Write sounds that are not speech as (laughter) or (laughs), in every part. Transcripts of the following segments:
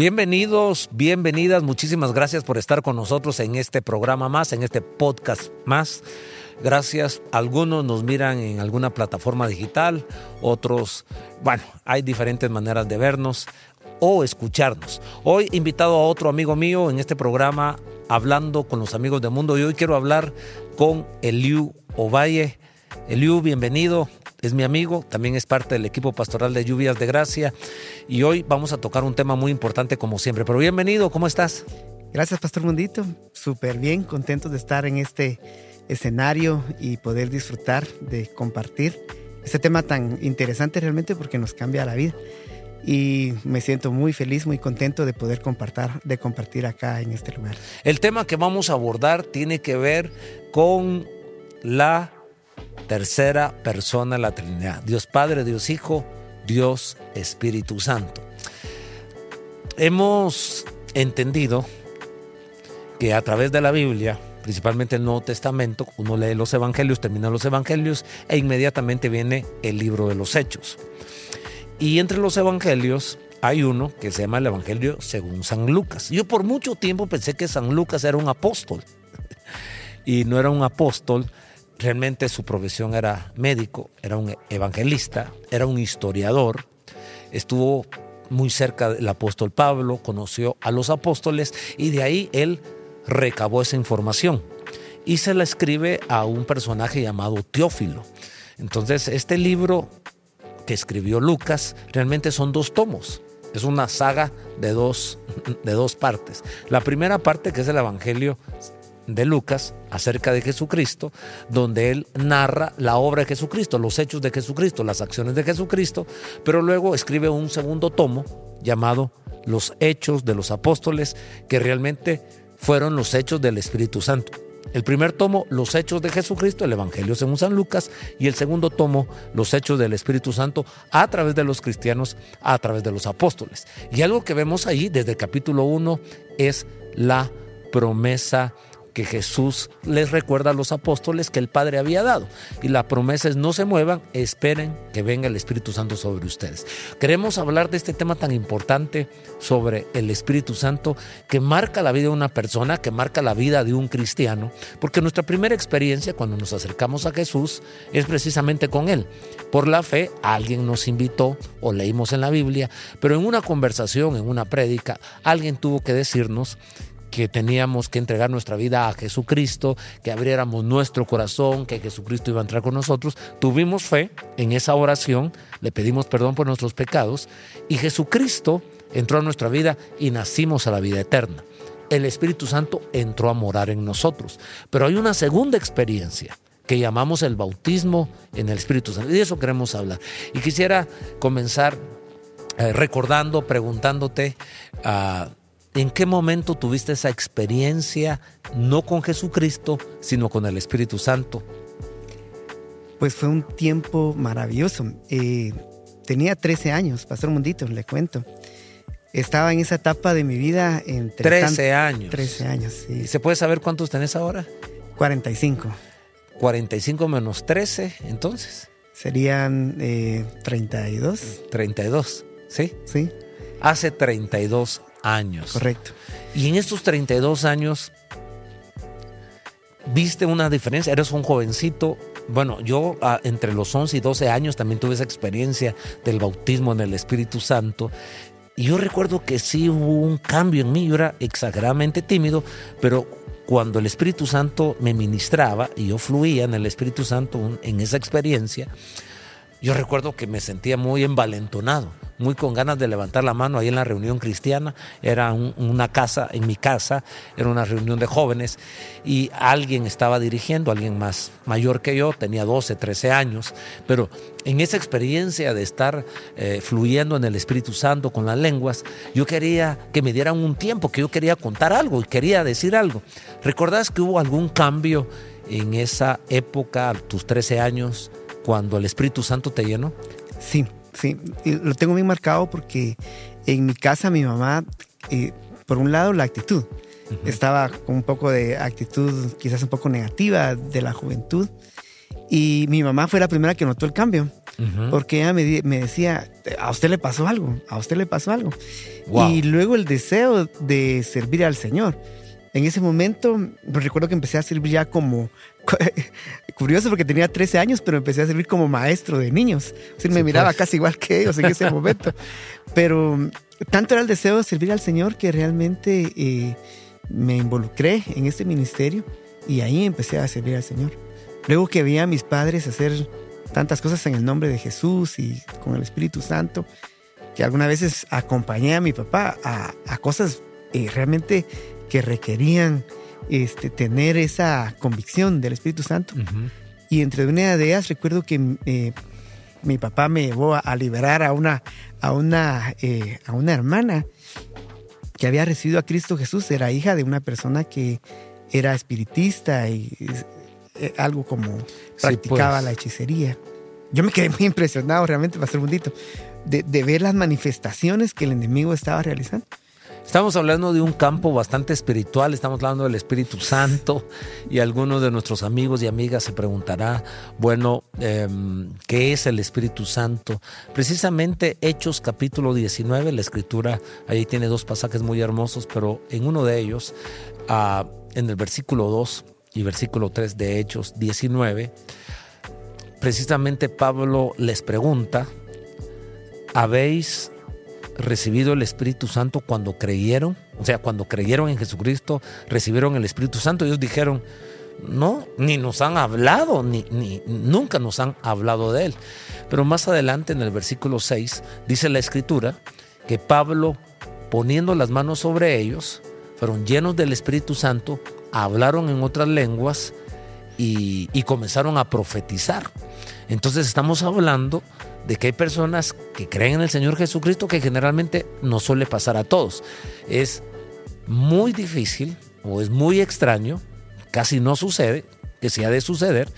Bienvenidos, bienvenidas, muchísimas gracias por estar con nosotros en este programa más, en este podcast más. Gracias, algunos nos miran en alguna plataforma digital, otros, bueno, hay diferentes maneras de vernos o escucharnos. Hoy invitado a otro amigo mío en este programa hablando con los amigos del mundo y hoy quiero hablar con Eliu Ovalle. Eliu, bienvenido es mi amigo, también es parte del equipo pastoral de Lluvias de Gracia y hoy vamos a tocar un tema muy importante como siempre. Pero bienvenido, ¿cómo estás? Gracias, Pastor Mundito. Súper bien, contento de estar en este escenario y poder disfrutar de compartir este tema tan interesante realmente porque nos cambia la vida. Y me siento muy feliz, muy contento de poder compartir, de compartir acá en este lugar. El tema que vamos a abordar tiene que ver con la tercera persona la Trinidad. Dios Padre, Dios Hijo, Dios Espíritu Santo. Hemos entendido que a través de la Biblia, principalmente el Nuevo Testamento, uno lee los Evangelios, termina los Evangelios e inmediatamente viene el libro de los Hechos. Y entre los Evangelios hay uno que se llama el Evangelio según San Lucas. Yo por mucho tiempo pensé que San Lucas era un apóstol (laughs) y no era un apóstol realmente su profesión era médico, era un evangelista, era un historiador, estuvo muy cerca del apóstol Pablo, conoció a los apóstoles y de ahí él recabó esa información y se la escribe a un personaje llamado Teófilo. Entonces este libro que escribió Lucas realmente son dos tomos. Es una saga de dos, de dos partes. La primera parte, que es el Evangelio de Lucas acerca de Jesucristo, donde él narra la obra de Jesucristo, los hechos de Jesucristo, las acciones de Jesucristo, pero luego escribe un segundo tomo llamado Los Hechos de los Apóstoles, que realmente fueron los hechos del Espíritu Santo. El primer tomo, Los Hechos de Jesucristo, el Evangelio según San Lucas, y el segundo tomo, Los Hechos del Espíritu Santo, a través de los cristianos, a través de los apóstoles. Y algo que vemos ahí desde el capítulo 1 es la promesa que Jesús les recuerda a los apóstoles que el Padre había dado. Y la promesa es no se muevan, esperen que venga el Espíritu Santo sobre ustedes. Queremos hablar de este tema tan importante sobre el Espíritu Santo que marca la vida de una persona, que marca la vida de un cristiano, porque nuestra primera experiencia cuando nos acercamos a Jesús es precisamente con Él. Por la fe, alguien nos invitó o leímos en la Biblia, pero en una conversación, en una prédica, alguien tuvo que decirnos que teníamos que entregar nuestra vida a Jesucristo, que abriéramos nuestro corazón, que Jesucristo iba a entrar con nosotros. Tuvimos fe en esa oración, le pedimos perdón por nuestros pecados y Jesucristo entró a nuestra vida y nacimos a la vida eterna. El Espíritu Santo entró a morar en nosotros. Pero hay una segunda experiencia que llamamos el bautismo en el Espíritu Santo. Y de eso queremos hablar. Y quisiera comenzar eh, recordando, preguntándote, uh, ¿En qué momento tuviste esa experiencia, no con Jesucristo, sino con el Espíritu Santo? Pues fue un tiempo maravilloso. Eh, tenía 13 años, Pastor Mundito, le cuento. Estaba en esa etapa de mi vida entre... 13 años. 13 años, sí. ¿Se puede saber cuántos tenés ahora? 45. 45 menos 13, entonces. Serían 32. Eh, 32, ¿sí? Sí. Hace 32 años. Correcto. Y en estos 32 años, ¿viste una diferencia? Eres un jovencito. Bueno, yo ah, entre los 11 y 12 años también tuve esa experiencia del bautismo en el Espíritu Santo. Y yo recuerdo que sí hubo un cambio en mí. Yo era exageradamente tímido, pero cuando el Espíritu Santo me ministraba y yo fluía en el Espíritu Santo en esa experiencia, yo recuerdo que me sentía muy envalentonado muy con ganas de levantar la mano ahí en la reunión cristiana. Era una casa, en mi casa, era una reunión de jóvenes y alguien estaba dirigiendo, alguien más mayor que yo, tenía 12, 13 años, pero en esa experiencia de estar eh, fluyendo en el Espíritu Santo con las lenguas, yo quería que me dieran un tiempo, que yo quería contar algo y quería decir algo. ¿Recordás que hubo algún cambio en esa época, tus 13 años, cuando el Espíritu Santo te llenó? Sí, Sí, lo tengo bien marcado porque en mi casa mi mamá, eh, por un lado, la actitud. Estaba con un poco de actitud quizás un poco negativa de la juventud. Y mi mamá fue la primera que notó el cambio. porque ella me, me, decía, a usted le pasó algo, a usted le pasó algo. Y luego el deseo de servir al Señor. En ese momento, pues, recuerdo que empecé a servir ya como, (laughs) curioso porque tenía 13 años, pero empecé a servir como maestro de niños. O sea, me miraba pues. casi igual que ellos en ese momento. (laughs) Pero tanto era el deseo de servir al Señor que realmente eh, me involucré en este ministerio y ahí empecé a servir al Señor. Luego que vi a mis padres hacer tantas cosas en el nombre de Jesús y con el Espíritu Santo, que algunas veces acompañé a mi papá a, cosas eh, realmente que requerían este, tener esa convicción del Espíritu Santo. Y entre una de ellas recuerdo que eh, mi papá me llevó a, liberar a una, a, una, eh, a una hermana que había recibido a Cristo Jesús, era hija de una persona que era espiritista y eh, algo como practicaba pues. la hechicería. Yo me quedé muy impresionado realmente, Pastor Mundito, de, de ver las manifestaciones que el enemigo estaba realizando. Estamos hablando de un campo bastante espiritual, estamos hablando del Espíritu Santo y algunos de nuestros amigos y amigas se preguntará, bueno, em, ¿qué es el Espíritu Santo? Precisamente Hechos capítulo 19, la escritura, ahí tiene dos pasajes muy hermosos, pero en uno de ellos, ah, en el versículo 2 y versículo 3 de Hechos 19, precisamente Pablo les pregunta, ¿habéis recibido el Espíritu Santo cuando creyeron, o sea, cuando creyeron en Jesucristo, recibieron el Espíritu Santo, ellos dijeron, no, ni nos han hablado, ni, ni nunca nos han hablado de él. Pero más adelante en el versículo 6 dice la escritura que Pablo, poniendo las manos sobre ellos, fueron llenos del Espíritu Santo, hablaron en otras lenguas y, y comenzaron a profetizar. Entonces estamos hablando de que hay personas que creen en el Señor Jesucristo que generalmente no suele pasar a todos. Es muy difícil o es muy extraño, casi no sucede, que si ha de suceder,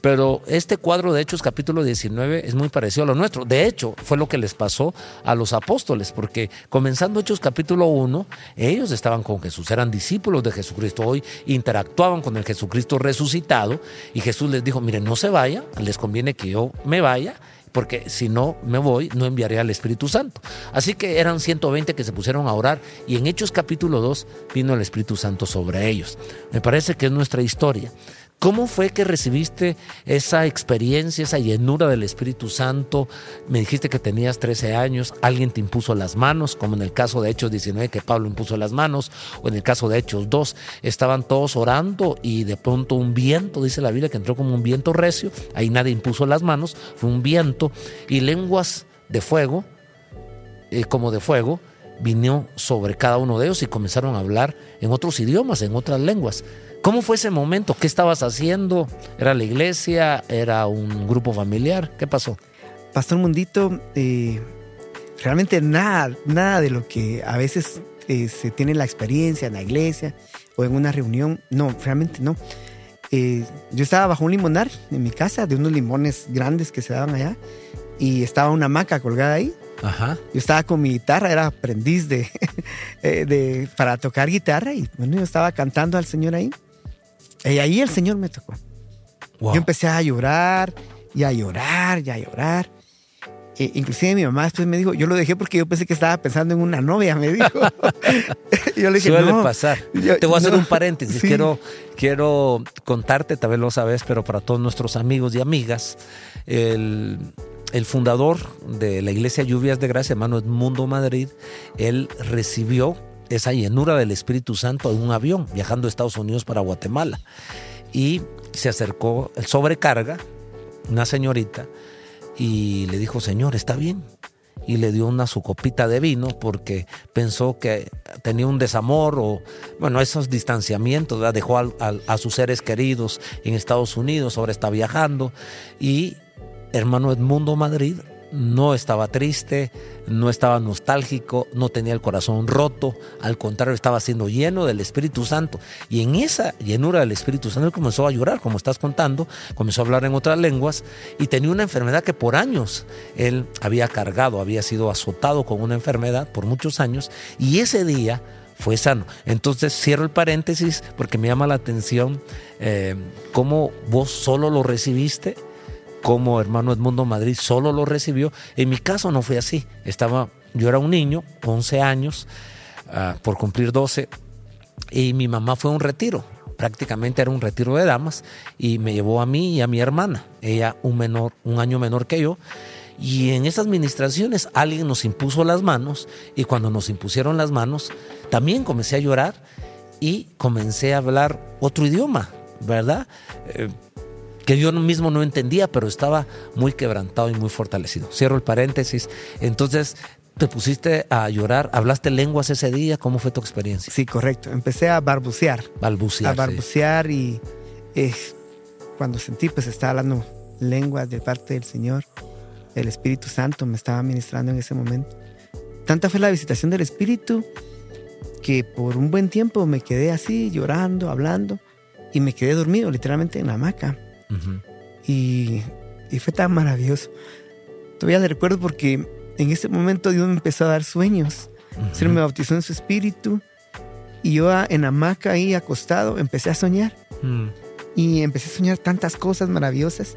pero este cuadro de Hechos capítulo 19 es muy parecido a lo nuestro. De hecho, fue lo que les pasó a los apóstoles, porque comenzando Hechos capítulo 1, ellos estaban con Jesús, eran discípulos de Jesucristo, hoy interactuaban con el Jesucristo resucitado y Jesús les dijo, miren, no se vayan, les conviene que yo me vaya porque si no me voy, no enviaré al Espíritu Santo. Así que eran 120 que se pusieron a orar y en Hechos capítulo 2 vino el Espíritu Santo sobre ellos. Me parece que es nuestra historia. ¿Cómo fue que recibiste esa experiencia, esa llenura del Espíritu Santo? Me dijiste que tenías 13 años, alguien te impuso las manos, como en el caso de Hechos 19 que Pablo impuso las manos, o en el caso de Hechos 2, estaban todos orando y de pronto un viento, dice la Biblia, que entró como un viento recio, ahí nadie impuso las manos, fue un viento y lenguas de fuego, eh, como de fuego, vino sobre cada uno de ellos y comenzaron a hablar en otros idiomas, en otras lenguas. ¿Cómo fue ese momento? ¿Qué estabas haciendo? ¿Era la iglesia? ¿Era un grupo familiar? ¿Qué pasó? Pastor Mundito, eh, realmente nada, nada de lo que a veces eh, se tiene la experiencia en la iglesia o en una reunión, no, realmente no. Eh, yo estaba bajo un limonar en mi casa, de unos limones grandes que se daban allá, y estaba una hamaca colgada ahí. Ajá. Yo estaba con mi guitarra, era aprendiz de, (laughs) de, para tocar guitarra, y bueno, yo estaba cantando al Señor ahí. Y ahí el Señor me tocó. Yo empecé a llorar y a llorar y a llorar. E, inclusive mi mamá después me dijo, yo lo dejé porque yo pensé que estaba pensando en una novia, me dijo. (laughs) yo le dije, Suele pasar. Te voy a hacer un paréntesis. Quiero, quiero contarte, tal vez lo sabes, pero para todos nuestros amigos y amigas, el, el fundador de la iglesia Lluvias de Gracia, hermano Edmundo Madrid, él recibió esa llenura del Espíritu Santo en un avión viajando de Estados Unidos para Guatemala. Y se acercó el sobrecarga, una señorita, y le dijo, Señor, ¿está bien? Y le dio una su copita de vino porque pensó que tenía un desamor o, bueno, esos distanciamientos, dejó a sus seres queridos en Estados Unidos, ahora está viajando. Y hermano Edmundo Madrid no estaba triste, no estaba nostálgico, no tenía el corazón roto, al contrario, estaba siendo lleno del Espíritu Santo. Y en esa llenura del Espíritu Santo él comenzó a llorar, como estás contando, comenzó a hablar en otras lenguas y tenía una enfermedad que por años él había cargado, había sido azotado con una enfermedad por muchos años y ese día fue sano. Entonces cierro el paréntesis porque me llama la atención eh, cómo vos solo lo recibiste como hermano Edmundo Madrid solo lo recibió. En mi caso no fue así. Estaba, yo era un niño, 11 años, ah, por cumplir 12, y mi mamá fue un retiro. Prácticamente era un retiro de damas y me llevó a mí y a mi hermana, ella un menor, un año menor que yo. Y en esas ministraciones alguien nos impuso las manos y cuando nos impusieron las manos también comencé a llorar y comencé a hablar otro idioma, ¿verdad? Eh, que yo mismo no entendía, pero estaba muy quebrantado y muy fortalecido. Cierro el paréntesis. Entonces, te pusiste a llorar, hablaste lenguas ese día, ¿cómo fue tu experiencia? Sí, correcto. Empecé a balbucear. Balbucear. A balbucear y eh, cuando sentí, pues estaba hablando lenguas de parte del Señor. El Espíritu Santo me estaba ministrando en ese momento. Tanta fue la visitación del Espíritu que por un buen tiempo me quedé así, llorando, hablando, y me quedé dormido literalmente en la hamaca. Y, y, fue tan maravilloso. Todavía le recuerdo porque en ese momento Dios me empezó a dar sueños. Se me bautizó en su espíritu y yo en hamaca ahí acostado empecé a soñar. Mm. Y empecé a soñar tantas cosas maravillosas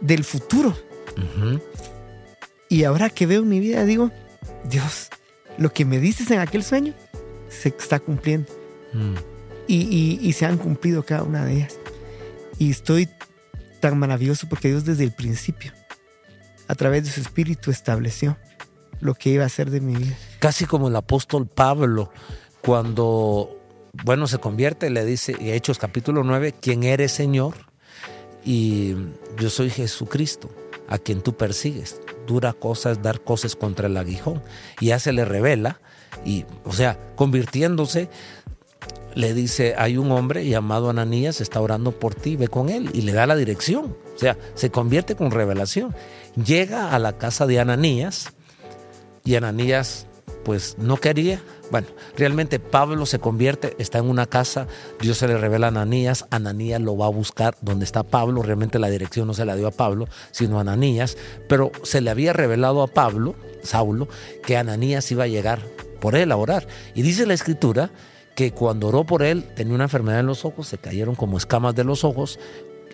del futuro. Y ahora que veo mi vida digo, Dios, lo que me dices en aquel sueño se está cumpliendo. Mm. Y, y, se han cumplido cada una de ellas. Y estoy tan maravilloso porque Dios desde el principio, a través de su espíritu, estableció lo que iba a hacer de mi vida. Casi como el apóstol Pablo, cuando, bueno, se convierte, le dice, Hechos capítulo 9, ¿quién eres Señor? Y yo soy Jesucristo, a quien tú persigues. Dura cosas dar cosas contra el aguijón. Y ya se le revela, y, o sea, convirtiéndose, le dice, hay un hombre llamado Ananías, está orando por ti, ve con él, y le da la dirección. O sea, se convierte con revelación. Llega a la casa de Ananías, y Ananías pues no quería. Bueno, realmente Pablo se convierte, está en una casa, Dios se le revela a Ananías, Ananías lo va a buscar donde está Pablo, realmente la dirección no se la dio a Pablo, sino a Ananías, pero se le había revelado a Pablo, Saulo, que Ananías iba a llegar por él a orar. Y dice la escritura que cuando oró por él tenía una enfermedad en los ojos, se cayeron como escamas de los ojos,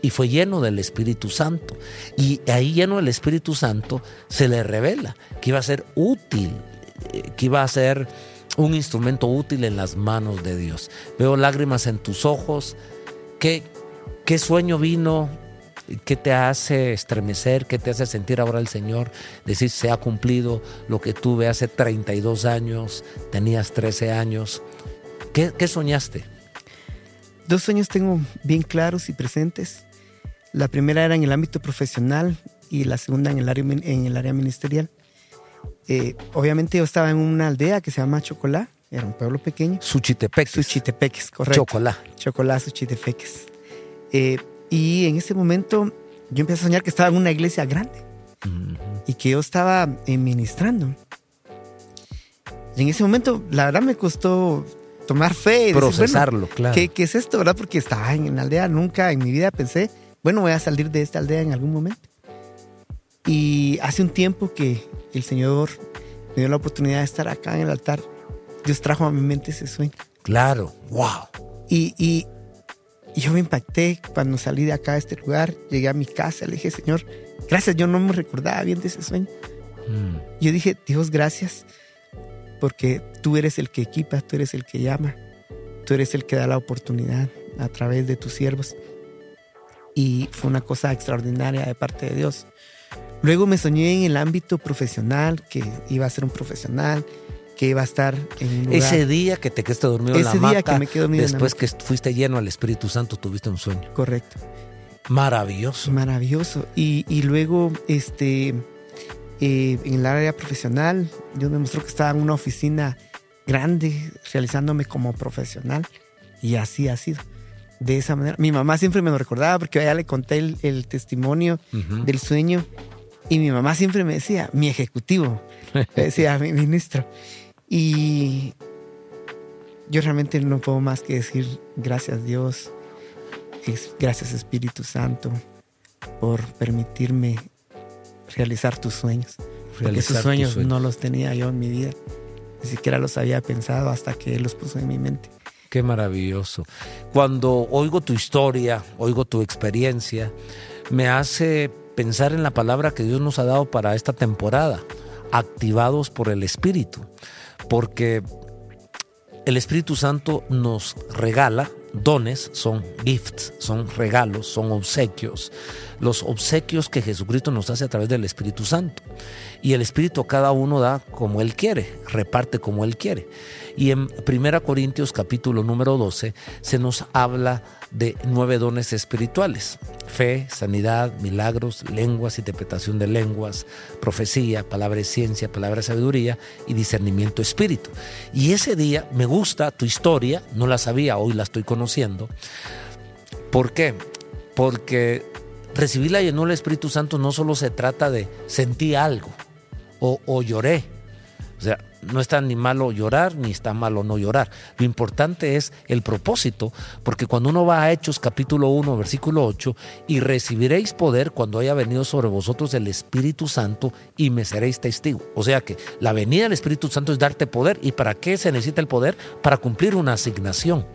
y fue lleno del Espíritu Santo. Y ahí lleno del Espíritu Santo se le revela que iba a ser útil, eh, que iba a ser un instrumento útil en las manos de Dios. Veo lágrimas en tus ojos. ¿Qué, qué sueño vino? ¿Qué te hace estremecer? ¿Qué te hace sentir ahora el Señor? Decir, se ha cumplido lo que tuve hace 32 años, tenías 13 años. ¿Qué, qué soñaste? Dos sueños tengo bien claros y presentes. La primera era en el ámbito profesional y la segunda en el área, en el área ministerial. Eh, obviamente yo estaba en una aldea que se llama Chocolá, era un pueblo pequeño. Suchitepeques. Suchitepeques, correcto. Chocolá. Chocolá, Suchitepeques. Eh, y en ese momento yo empecé a soñar que estaba en una iglesia grande y que yo estaba ministrando. Y en ese momento, la verdad me costó tomar fe. Y Procesarlo, claro. ¿qué, ¿qué, es esto, verdad? Porque estaba en la aldea, nunca en mi vida pensé bueno, voy a salir de esta aldea en algún momento. Y hace un tiempo que el Señor me dio la oportunidad de estar acá en el altar, Dios trajo a mi mente ese sueño. Claro, wow. Y, y, yo me impacté cuando salí de acá, de este lugar, llegué a mi casa, le dije, Señor, gracias, yo no me recordaba bien de ese sueño. Mm. Yo dije, Dios, gracias, porque tú eres el que equipa, tú eres el que llama, tú eres el que da la oportunidad a través de tus siervos y fue una cosa extraordinaria de parte de Dios. Luego me soñé en el ámbito profesional, que iba a ser un profesional, que iba a estar en un lugar. Ese día que te quedaste dormido en la día que me quedé dormido después que fuiste lleno al Espíritu Santo, tuviste un sueño. Correcto. Maravilloso. Maravilloso. Y, y luego, este, eh, en el área profesional, Dios me mostró que estaba en una oficina grande, realizándome como profesional, y así ha sido de esa manera. Mi mamá siempre me lo recordaba porque ya le conté el, testimonio del sueño y mi mamá siempre me decía, mi ejecutivo, (laughs) me decía, mi ministro. Y yo realmente no puedo más que decir gracias Dios, gracias Espíritu Santo por permitirme realizar tus sueños. porque esos sueños no los tenía yo en mi vida. Ni siquiera los había pensado hasta que los puso en mi mente. Qué maravilloso. Cuando oigo tu historia, oigo tu experiencia, me hace pensar en la palabra que Dios nos ha dado para esta temporada, activados por el Espíritu, porque el Espíritu Santo nos regala dones, son gifts, son regalos, son obsequios, los obsequios que Jesucristo nos hace a través del Espíritu Santo. Y el Espíritu cada uno da como Él quiere, reparte como Él quiere. Y en 1 Corintios capítulo número 12 se nos habla de nueve dones espirituales. Fe, sanidad, milagros, lenguas, interpretación de lenguas, profecía, palabra de ciencia, palabra de sabiduría y discernimiento espíritu. Y ese día me gusta tu historia, no la sabía, hoy la estoy conociendo. ¿Por qué? Porque recibir la llenura del Espíritu Santo no solo se trata de sentir algo o, o lloré. O sea, no está ni malo llorar ni está malo no llorar. Lo importante es el propósito, porque cuando uno va a Hechos capítulo 1, versículo 8, y recibiréis poder cuando haya venido sobre vosotros el Espíritu Santo y me seréis testigo. O sea que la venida del Espíritu Santo es darte poder. ¿Y para qué se necesita el poder? Para cumplir una asignación,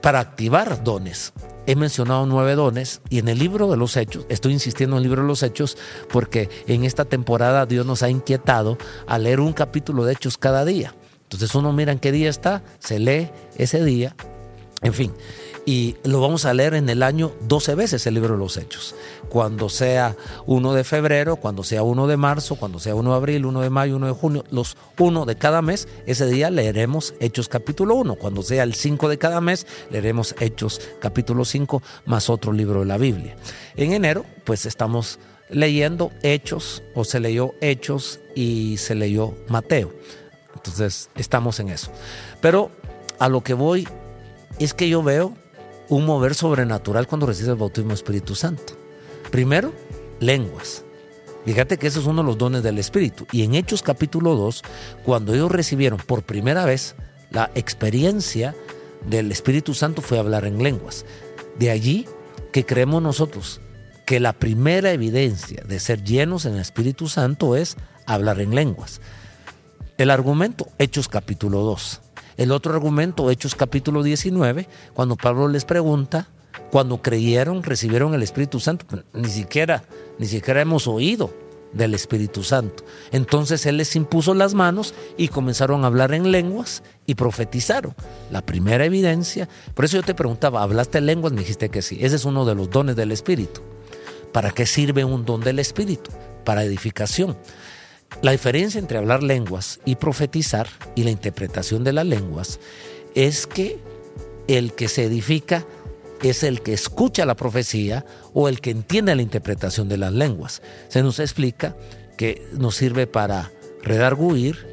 para activar dones he mencionado nueve dones y en el libro de los hechos, estoy insistiendo en el libro de los hechos porque en esta temporada Dios nos ha inquietado a leer un capítulo de hechos cada día. Entonces uno mira en qué día está, se lee ese día, en fin y lo vamos a leer en el año 12 veces el libro de los Hechos. Cuando sea 1 de febrero, cuando sea 1 de marzo, cuando sea 1 de abril, 1 de mayo, 1 de junio, los 1 de cada mes, ese día leeremos Hechos capítulo 1. Cuando sea el 5 de cada mes, leeremos Hechos capítulo 5 más otro libro de la Biblia. En enero, pues estamos leyendo Hechos o se leyó Hechos y se leyó Mateo. Entonces, estamos en eso. Pero a lo que voy es que yo veo un mover sobrenatural cuando recibes el bautismo Espíritu Santo. Primero, lenguas. Fíjate que ese es uno de los dones del Espíritu. Y en Hechos capítulo 2, cuando ellos recibieron por primera vez la experiencia del Espíritu Santo fue hablar en lenguas. De allí que creemos nosotros que la primera evidencia de ser llenos en el Espíritu Santo es hablar en lenguas. El argumento, Hechos capítulo 2. El otro argumento, Hechos capítulo 19, cuando Pablo les pregunta, cuando creyeron, recibieron el Espíritu Santo, pues, ni siquiera, ni siquiera hemos oído del Espíritu Santo. Entonces Él les impuso las manos y comenzaron a hablar en lenguas y profetizaron. La primera evidencia, por eso yo te preguntaba, ¿hablaste lenguas? Me dijiste que sí. Ese es uno de los dones del Espíritu. ¿Para qué sirve un don del Espíritu? Para edificación. La diferencia entre hablar lenguas y profetizar y la interpretación de las lenguas es que el que se edifica es el que escucha la profecía o el que entiende la interpretación de las lenguas. Se nos explica que nos sirve para redarguir,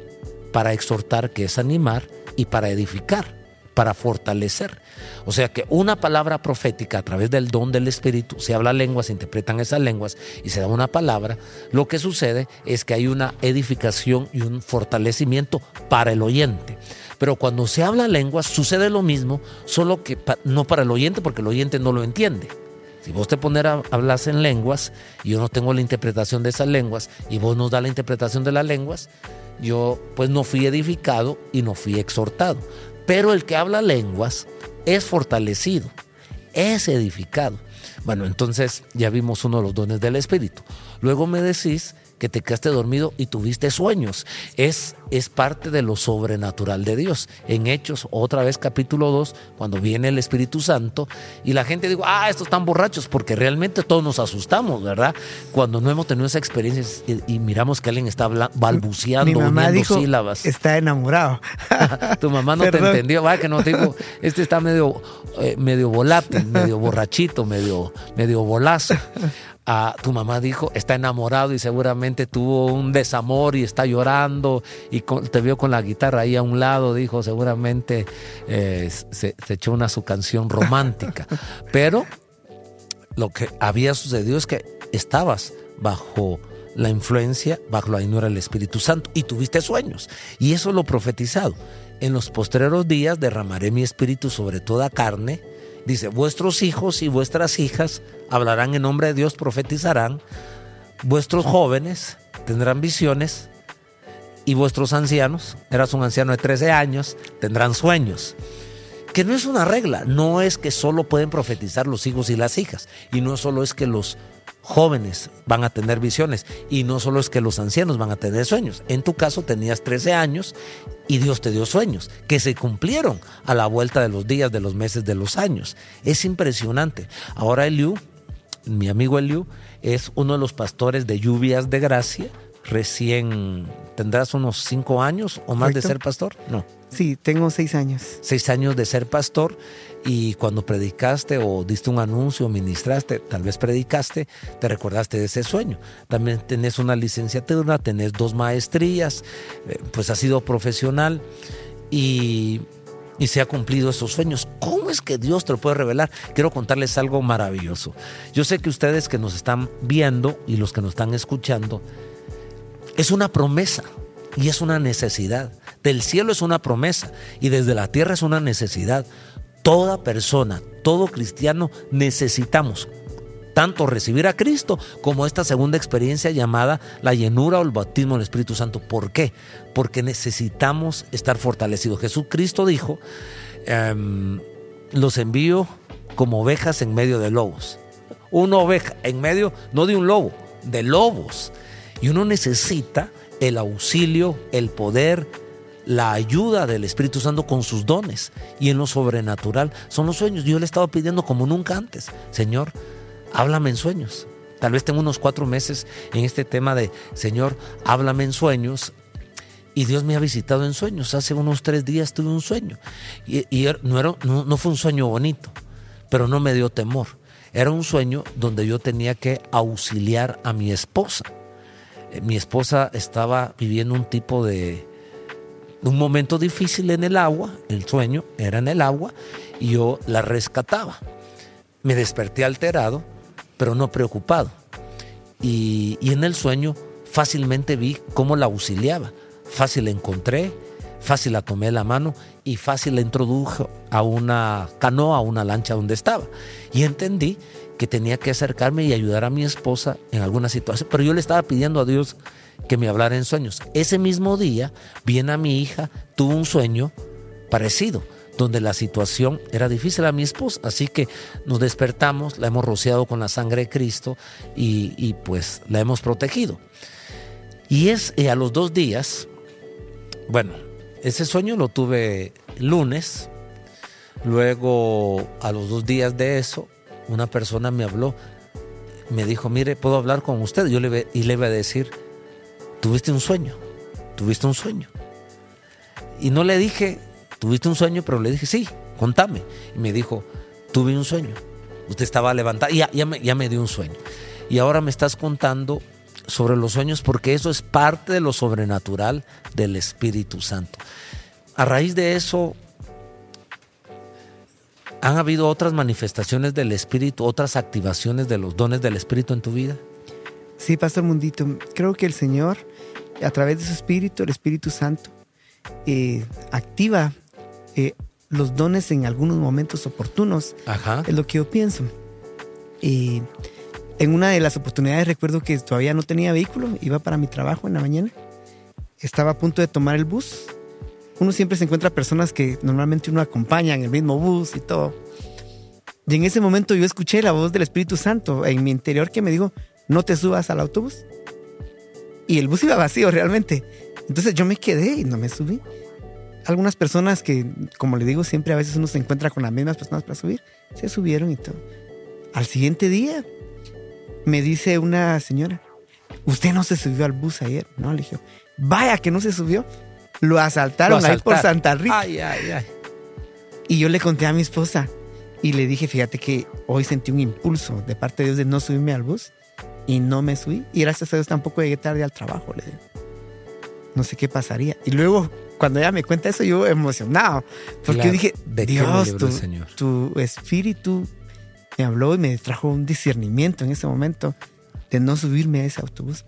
para exhortar, que es animar, y para edificar para fortalecer. O sea que una palabra profética a través del don del Espíritu, se habla lenguas, se interpretan esas lenguas y se da una palabra, lo que sucede es que hay una edificación y un fortalecimiento para el oyente. Pero cuando se habla lenguas sucede lo mismo, solo que no para el oyente porque el oyente no lo entiende. Si vos te pones a hablar en lenguas y yo no tengo la interpretación de esas lenguas y vos nos da la interpretación de las lenguas, yo pues no fui edificado y no fui exhortado. Pero el que habla lenguas es fortalecido, es edificado. Bueno, entonces ya vimos uno de los dones del Espíritu. Luego me decís que te quedaste dormido y tuviste sueños. Es, es parte de lo sobrenatural de Dios. En Hechos, otra vez capítulo 2, cuando viene el Espíritu Santo y la gente dice, ah, estos están borrachos, porque realmente todos nos asustamos, ¿verdad? Cuando no hemos tenido esa experiencia y, miramos que alguien está balbuceando, Mi mamá dijo, sílabas. Está enamorado. (laughs) tu mamá no te entendió, va que no te digo, este está medio, eh, medio volátil, medio borrachito, medio, medio bolazo tu mamá dijo, está enamorado y seguramente tuvo un desamor y está llorando y te vio con la guitarra ahí a un lado, dijo, seguramente eh, se, echó una su canción romántica. (laughs) Pero lo que había sucedido es que estabas bajo la influencia, bajo la ignora del Espíritu Santo y tuviste sueños. Y eso lo profetizado. En los postreros días derramaré mi espíritu sobre toda carne Dice, vuestros hijos y vuestras hijas hablarán en nombre de Dios, profetizarán, vuestros jóvenes tendrán visiones y vuestros ancianos, eras un anciano de 13 años, tendrán sueños. Que no es una regla, no es que solo pueden profetizar los hijos y las hijas, y no solo es que los jóvenes van a tener visiones y no solo es que los ancianos van a tener sueños. En tu caso tenías 13 años y Dios te dio sueños que se cumplieron a la vuelta de los días, de los meses, de los años. Es impresionante. Ahora Eliú, mi amigo Eliú, es uno de los pastores de lluvias de gracia. Recién tendrás unos cinco años o más de ser pastor. No. Sí, tengo seis años. Seis años de ser pastor y cuando predicaste o diste un anuncio ministraste, tal vez predicaste, te recordaste de ese sueño. También tenés una licenciatura, tenés dos maestrías, eh, pues has sido profesional y, y se ha cumplido esos sueños. ¿Cómo es que Dios te lo puede revelar? Quiero contarles algo maravilloso. Yo sé que ustedes que nos están viendo y los que nos están escuchando, es una promesa y es una necesidad. Del cielo es una promesa y desde la tierra es una necesidad toda persona, todo cristiano necesitamos tanto recibir a Cristo como esta segunda experiencia llamada la llenura o el bautismo del Espíritu Santo. ¿Por qué? Porque necesitamos estar fortalecidos. Jesucristo dijo, em, los envío como ovejas en medio de lobos. Una oveja en medio, no de un lobo, de lobos. Y uno necesita el auxilio, el poder, la ayuda del Espíritu Santo con sus dones y en lo sobrenatural son los sueños. Yo le he estado pidiendo como nunca antes, Señor, háblame en sueños. Tal vez tengo unos cuatro meses en este tema de, Señor, háblame en sueños. Y Dios me ha visitado en sueños. Hace unos tres días tuve un sueño. Y, no, era, no fue un sueño bonito, pero no me dio temor. Era un sueño donde yo tenía que auxiliar a mi esposa. Eh, mi esposa estaba viviendo un tipo de, un momento difícil en el agua, el sueño era en el agua, y yo la rescataba. Me desperté alterado, pero no preocupado. Y, en el sueño fácilmente vi cómo la auxiliaba. Fácil la encontré, fácil la tomé la mano y fácil la introdujo a una canoa, a una lancha donde estaba. Y entendí que tenía que acercarme y ayudar a mi esposa en alguna situación. Pero yo le estaba pidiendo a Dios que me hablara en sueños. Ese mismo día viene a mi hija, tuvo un sueño parecido, donde la situación era difícil a mi esposa. Así que nos despertamos, la hemos rociado con la sangre de Cristo y, pues la hemos protegido. Y es a los dos días, bueno, ese sueño lo tuve lunes, luego a los dos días de eso, una persona me habló, me dijo, mire, ¿puedo hablar con usted? Yo le, y le iba a decir, tuviste un sueño, tuviste un sueño. Y no le dije, tuviste un sueño, pero le dije, sí, contame. Y me dijo, tuve un sueño. Usted estaba levantado, ya, ya, me, ya me dio un sueño. Y ahora me estás contando sobre los sueños porque eso es parte de lo sobrenatural del Espíritu Santo. A raíz de eso, ¿han habido otras manifestaciones del Espíritu, otras activaciones de los dones del Espíritu en tu vida? Sí, Pastor Mundito, creo que el Señor, a través de su Espíritu, el Espíritu Santo, eh, activa eh, los dones en algunos momentos oportunos. Ajá. Es lo que yo pienso. Y en una de las oportunidades recuerdo que todavía no tenía vehículo, iba para mi trabajo en la mañana, estaba a punto de tomar el bus. Uno siempre se encuentra personas que normalmente uno acompaña en el mismo bus y todo. Y en ese momento yo escuché la voz del Espíritu Santo en mi interior que me dijo, no te subas al autobús. Y el bus iba vacío realmente. Entonces yo me quedé y no me subí. Algunas personas que, como le digo, siempre a veces uno se encuentra con las mismas personas para subir, se subieron y todo. Al siguiente día me dice una señora, usted no se subió al bus ayer. No, le dije, vaya que no se subió. Lo asaltaron ahí por Santa Rita. Ay, ay, ay. Y yo le conté a mi esposa y le dije, fíjate que hoy sentí un impulso de parte de Dios de no subirme al bus y no me subí. Y gracias a Dios tampoco llegué tarde al trabajo. Le No sé qué pasaría. Y luego, cuando ella me cuenta eso, yo emocionado. Porque dije, Dios, tu, tu espíritu me habló y me trajo un discernimiento en ese momento de no subirme a ese autobús.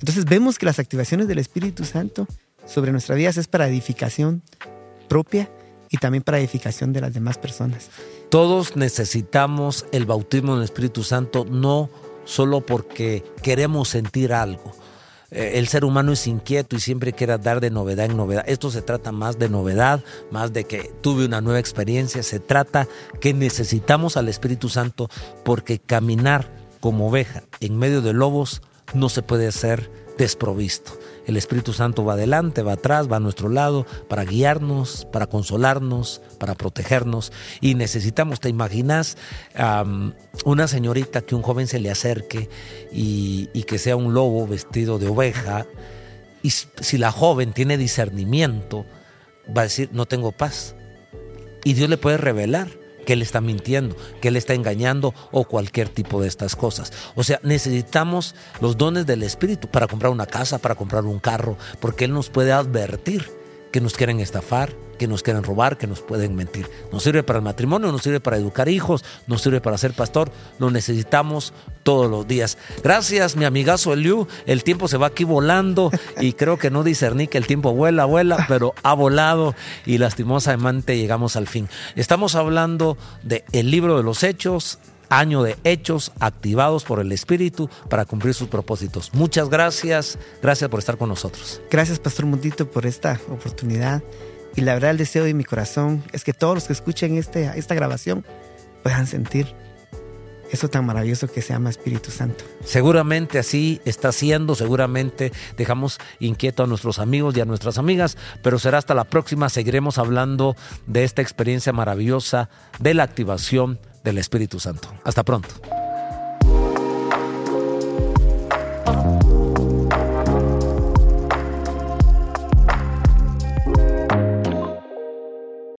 Entonces vemos que las activaciones del Espíritu Santo sobre nuestras vidas es para edificación propia y también para edificación de las demás personas. Todos necesitamos el bautismo del Espíritu Santo, no solo porque queremos sentir algo. Eh, el ser humano es inquieto y siempre quiere dar de novedad en novedad. Esto se trata más de novedad, más de que tuve una nueva experiencia. Se trata que necesitamos al Espíritu Santo porque caminar como oveja en medio de lobos, no se puede ser desprovisto. El Espíritu Santo va adelante, va atrás, va a nuestro lado para guiarnos, para consolarnos, para protegernos. Y necesitamos, ¿te imaginas una señorita que un joven se le acerque y, y que sea un lobo vestido de oveja? Y si la joven tiene discernimiento, va a decir, no tengo paz. Y Dios le puede revelar que Él está mintiendo, que Él está engañando o cualquier tipo de estas cosas. O sea, necesitamos los dones del Espíritu para comprar una casa, para comprar un carro, porque Él nos puede advertir que nos quieren estafar, que nos quieren robar, que nos pueden mentir. Nos sirve para el matrimonio, nos sirve para educar hijos, nos sirve para ser pastor, lo necesitamos todos los días. Gracias, mi amigazo Eliu. El tiempo se va aquí volando y creo que no discerní que el tiempo vuela, vuela, pero ha volado y lastimosamente llegamos al fin. Estamos hablando de el libro de los hechos, año de hechos activados por el Espíritu para cumplir sus propósitos. Muchas gracias, gracias por estar con nosotros. Gracias, Pastor Mundito, por esta oportunidad. Y la verdad, el deseo de mi corazón es que todos los que escuchen este, esta grabación puedan sentir eso tan maravilloso que se llama Espíritu Santo. Seguramente así está siendo, seguramente dejamos inquieto a nuestros amigos y a nuestras amigas, pero será hasta la próxima, seguiremos hablando de esta experiencia maravillosa de la activación del Espíritu Santo. Hasta pronto.